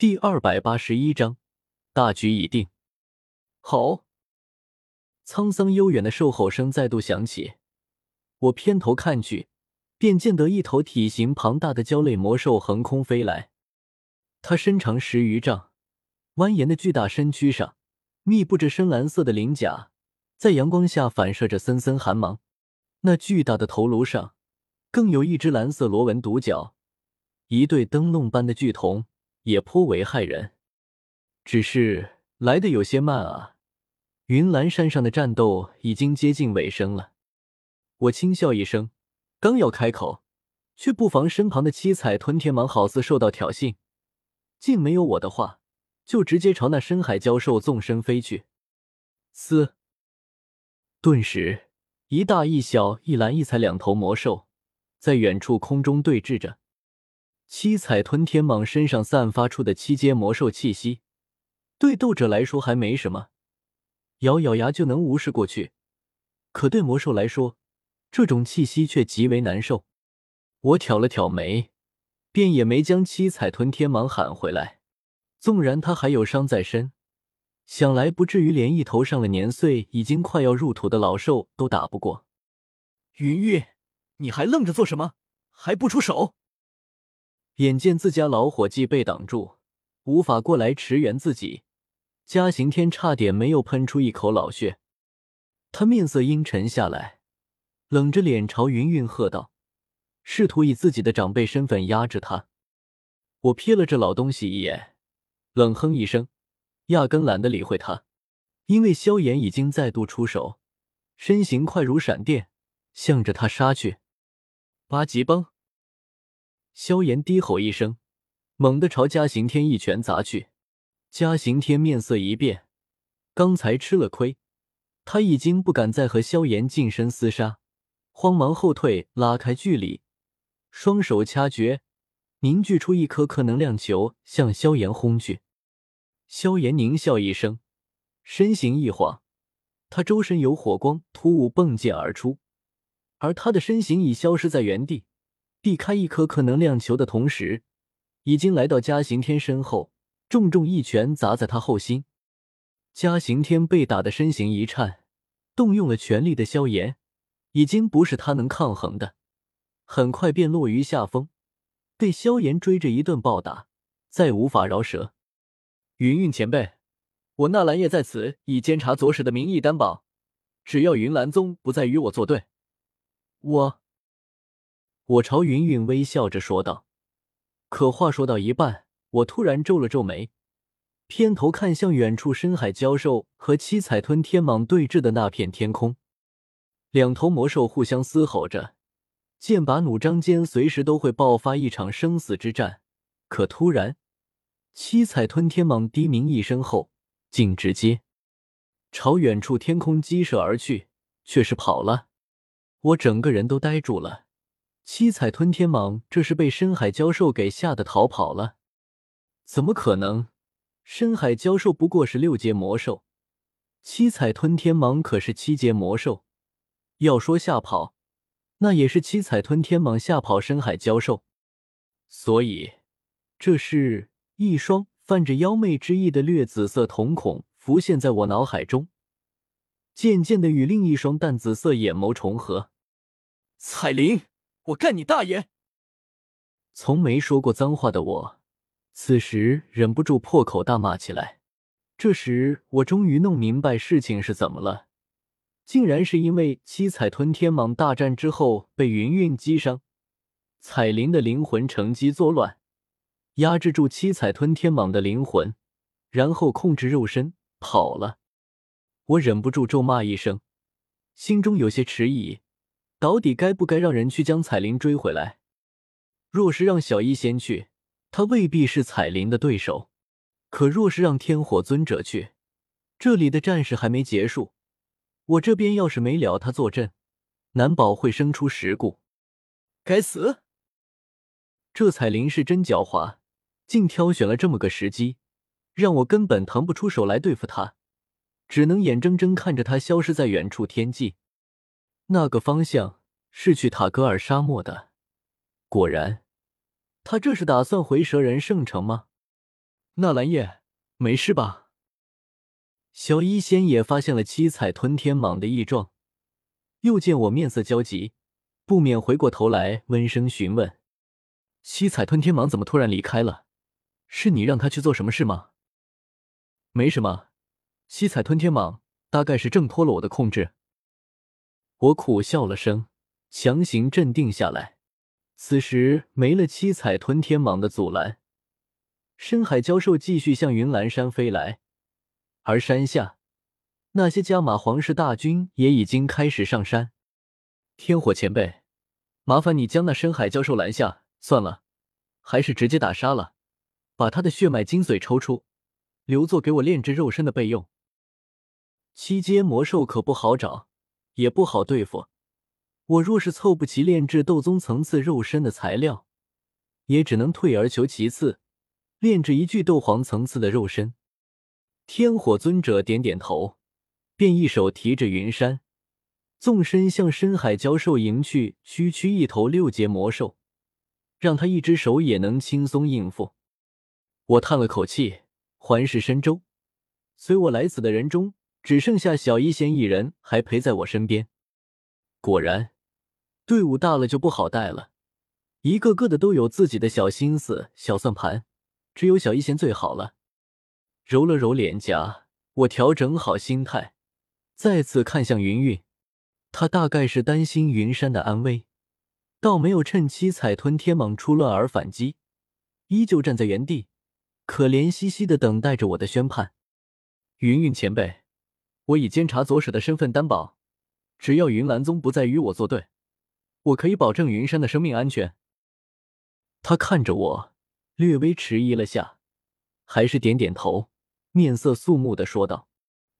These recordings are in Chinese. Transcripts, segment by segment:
第二百八十一章，大局已定。好！沧桑悠远的兽吼声再度响起，我偏头看去，便见得一头体型庞大的蛟类魔兽横空飞来。它身长十余丈，蜿蜒的巨大身躯上密布着深蓝色的鳞甲，在阳光下反射着森森寒芒。那巨大的头颅上更有一只蓝色螺纹独角，一对灯笼般的巨瞳。也颇为骇人，只是来的有些慢啊！云岚山上的战斗已经接近尾声了。我轻笑一声，刚要开口，却不防身旁的七彩吞天蟒好似受到挑衅，竟没有我的话，就直接朝那深海蛟兽纵身飞去。嘶！顿时，一大一小、一蓝一彩两头魔兽在远处空中对峙着。七彩吞天蟒身上散发出的七阶魔兽气息，对斗者来说还没什么，咬咬牙就能无视过去。可对魔兽来说，这种气息却极为难受。我挑了挑眉，便也没将七彩吞天蟒喊回来。纵然他还有伤在身，想来不至于连一头上了年岁、已经快要入土的老兽都打不过。云云，你还愣着做什么？还不出手！眼见自家老伙计被挡住，无法过来驰援自己，嘉刑天差点没有喷出一口老血。他面色阴沉下来，冷着脸朝云云喝道，试图以自己的长辈身份压制他。我瞥了这老东西一眼，冷哼一声，压根懒得理会他，因为萧炎已经再度出手，身形快如闪电，向着他杀去。八极崩。萧炎低吼一声，猛地朝嘉刑天一拳砸去。嘉刑天面色一变，刚才吃了亏，他已经不敢再和萧炎近身厮杀，慌忙后退，拉开距离，双手掐诀，凝聚出一颗颗能量球，向萧炎轰去。萧炎狞笑一声，身形一晃，他周身有火光突兀迸溅而出，而他的身形已消失在原地。避开一颗颗能量球的同时，已经来到嘉刑天身后，重重一拳砸在他后心。嘉刑天被打的身形一颤，动用了全力的萧炎已经不是他能抗衡的，很快便落于下风，被萧炎追着一顿暴打，再无法饶舌。云云前辈，我纳兰叶在此以监察左使的名义担保，只要云岚宗不再与我作对，我。我朝云云微笑着说道，可话说到一半，我突然皱了皱眉，偏头看向远处深海蛟兽和七彩吞天蟒对峙的那片天空。两头魔兽互相嘶吼着，剑拔弩张间，随时都会爆发一场生死之战。可突然，七彩吞天蟒低鸣一声后，竟直接朝远处天空激射而去，却是跑了。我整个人都呆住了。七彩吞天蟒这是被深海蛟兽给吓得逃跑了？怎么可能？深海蛟兽不过是六阶魔兽，七彩吞天蟒可是七阶魔兽。要说吓跑，那也是七彩吞天蟒吓跑深海蛟兽。所以，这是一双泛着妖媚之意的略紫色瞳孔浮现在我脑海中，渐渐的与另一双淡紫色眼眸重合。彩铃。我干你大爷！从没说过脏话的我，此时忍不住破口大骂起来。这时，我终于弄明白事情是怎么了，竟然是因为七彩吞天蟒大战之后被云云击伤，彩铃的灵魂乘机作乱，压制住七彩吞天蟒的灵魂，然后控制肉身跑了。我忍不住咒骂一声，心中有些迟疑。到底该不该让人去将彩铃追回来？若是让小医仙去，他未必是彩铃的对手；可若是让天火尊者去，这里的战事还没结束，我这边要是没了他坐镇，难保会生出事故。该死！这彩铃是真狡猾，竟挑选了这么个时机，让我根本腾不出手来对付他，只能眼睁睁看着他消失在远处天际。那个方向是去塔格尔沙漠的。果然，他这是打算回蛇人圣城吗？纳兰叶，没事吧？小医仙也发现了七彩吞天蟒的异状，又见我面色焦急，不免回过头来温声询问：“七彩吞天蟒怎么突然离开了？是你让他去做什么事吗？”“没什么，七彩吞天蟒大概是挣脱了我的控制。”我苦笑了声，强行镇定下来。此时没了七彩吞天蟒的阻拦，深海蛟兽继续向云岚山飞来。而山下，那些加玛皇室大军也已经开始上山。天火前辈，麻烦你将那深海蛟兽拦下。算了，还是直接打杀了，把他的血脉精髓抽出，留作给我炼制肉身的备用。七阶魔兽可不好找，也不好对付。我若是凑不齐炼制斗宗层次肉身的材料，也只能退而求其次，炼制一具斗皇层次的肉身。天火尊者点点头，便一手提着云山，纵身向深海蛟兽迎去。区区一头六阶魔兽，让他一只手也能轻松应付。我叹了口气，环视深州，随我来此的人中，只剩下小一仙一人还陪在我身边。果然，队伍大了就不好带了，一个个的都有自己的小心思、小算盘，只有小一仙最好了。揉了揉脸颊，我调整好心态，再次看向云云。他大概是担心云山的安危，倒没有趁七彩吞天蟒出乱而反击，依旧站在原地，可怜兮兮的等待着我的宣判。云云前辈，我以监察左使的身份担保，只要云岚宗不再与我作对，我可以保证云山的生命安全。他看着我，略微迟疑了下，还是点点头。面色肃穆的说道：“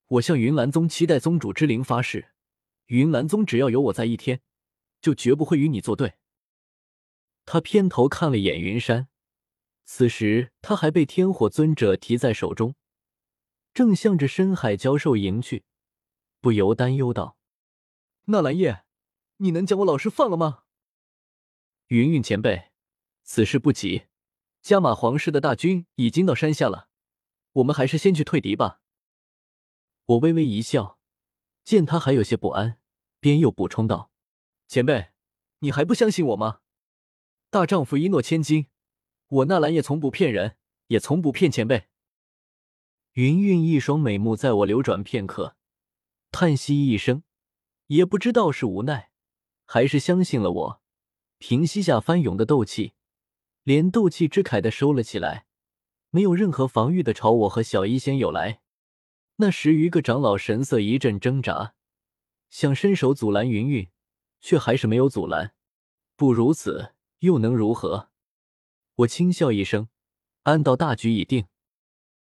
我向云岚宗七代宗主之灵发誓，云岚宗只要有我在一天，就绝不会与你作对。”他偏头看了眼云山，此时他还被天火尊者提在手中，正向着深海蛟兽迎去，不由担忧道：“纳兰叶，你能将我老师放了吗？”云云前辈，此事不急，加玛皇室的大军已经到山下了。我们还是先去退敌吧。我微微一笑，见他还有些不安，便又补充道：“前辈，你还不相信我吗？大丈夫一诺千金，我纳兰叶从不骗人，也从不骗前辈。”云云一双美目在我流转片刻，叹息一声，也不知道是无奈还是相信了我，平息下翻涌的斗气，连斗气之铠的收了起来。没有任何防御的朝我和小医仙有来，那十余个长老神色一阵挣扎，想伸手阻拦云云，却还是没有阻拦。不如此，又能如何？我轻笑一声，暗道大局已定。